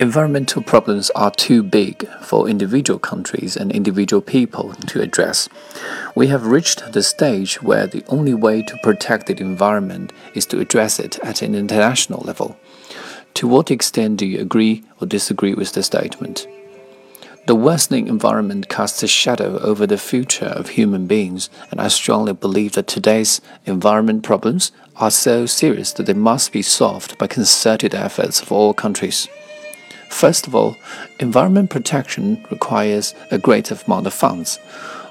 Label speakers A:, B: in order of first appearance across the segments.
A: Environmental problems are too big for individual countries and individual people to address. We have reached the stage where the only way to protect the environment is to address it at an international level. To what extent do you agree or disagree with the statement? The worsening environment casts a shadow over the future of human beings, and I strongly believe that today's environment problems are so serious that they must be solved by concerted efforts of all countries. First of all, environment protection requires a great amount of funds.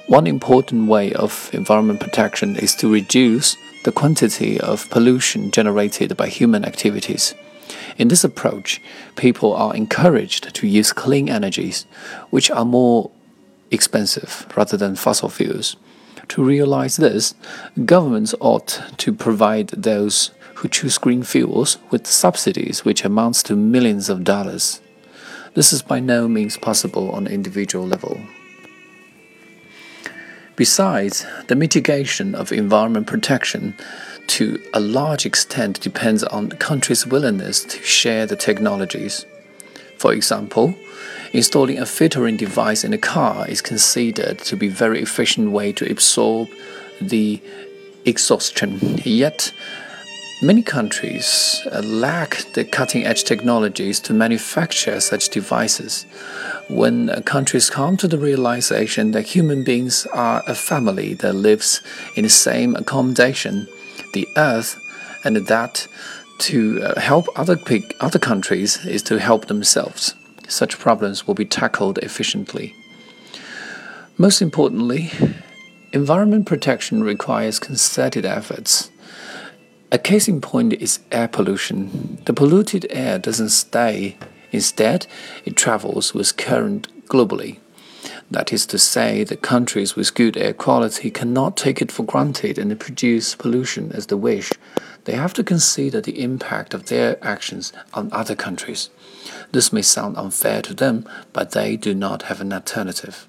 A: One important way of environment protection is to reduce the quantity of pollution generated by human activities. In this approach, people are encouraged to use clean energies, which are more expensive rather than fossil fuels. To realize this, governments ought to provide those who choose green fuels with subsidies which amounts to millions of dollars. This is by no means possible on individual level. Besides, the mitigation of environment protection to a large extent depends on the country's willingness to share the technologies. For example, installing a filtering device in a car is considered to be a very efficient way to absorb the exhaustion. Yet, Many countries uh, lack the cutting edge technologies to manufacture such devices. When uh, countries come to the realization that human beings are a family that lives in the same accommodation, the earth, and that to uh, help other, other countries is to help themselves, such problems will be tackled efficiently. Most importantly, environment protection requires concerted efforts a case in point is air pollution. The polluted air doesn't stay, instead, it travels with current globally. That is to say, the countries with good air quality cannot take it for granted and produce pollution as they wish. They have to consider the impact of their actions on other countries. This may sound unfair to them, but they do not have an alternative.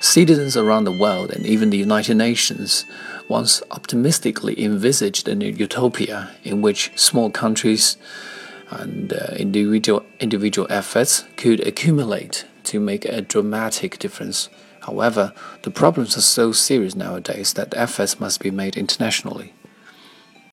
A: Citizens around the world and even the United Nations once optimistically envisaged a new utopia in which small countries and uh, individual, individual efforts could accumulate to make a dramatic difference. However, the problems are so serious nowadays that efforts must be made internationally.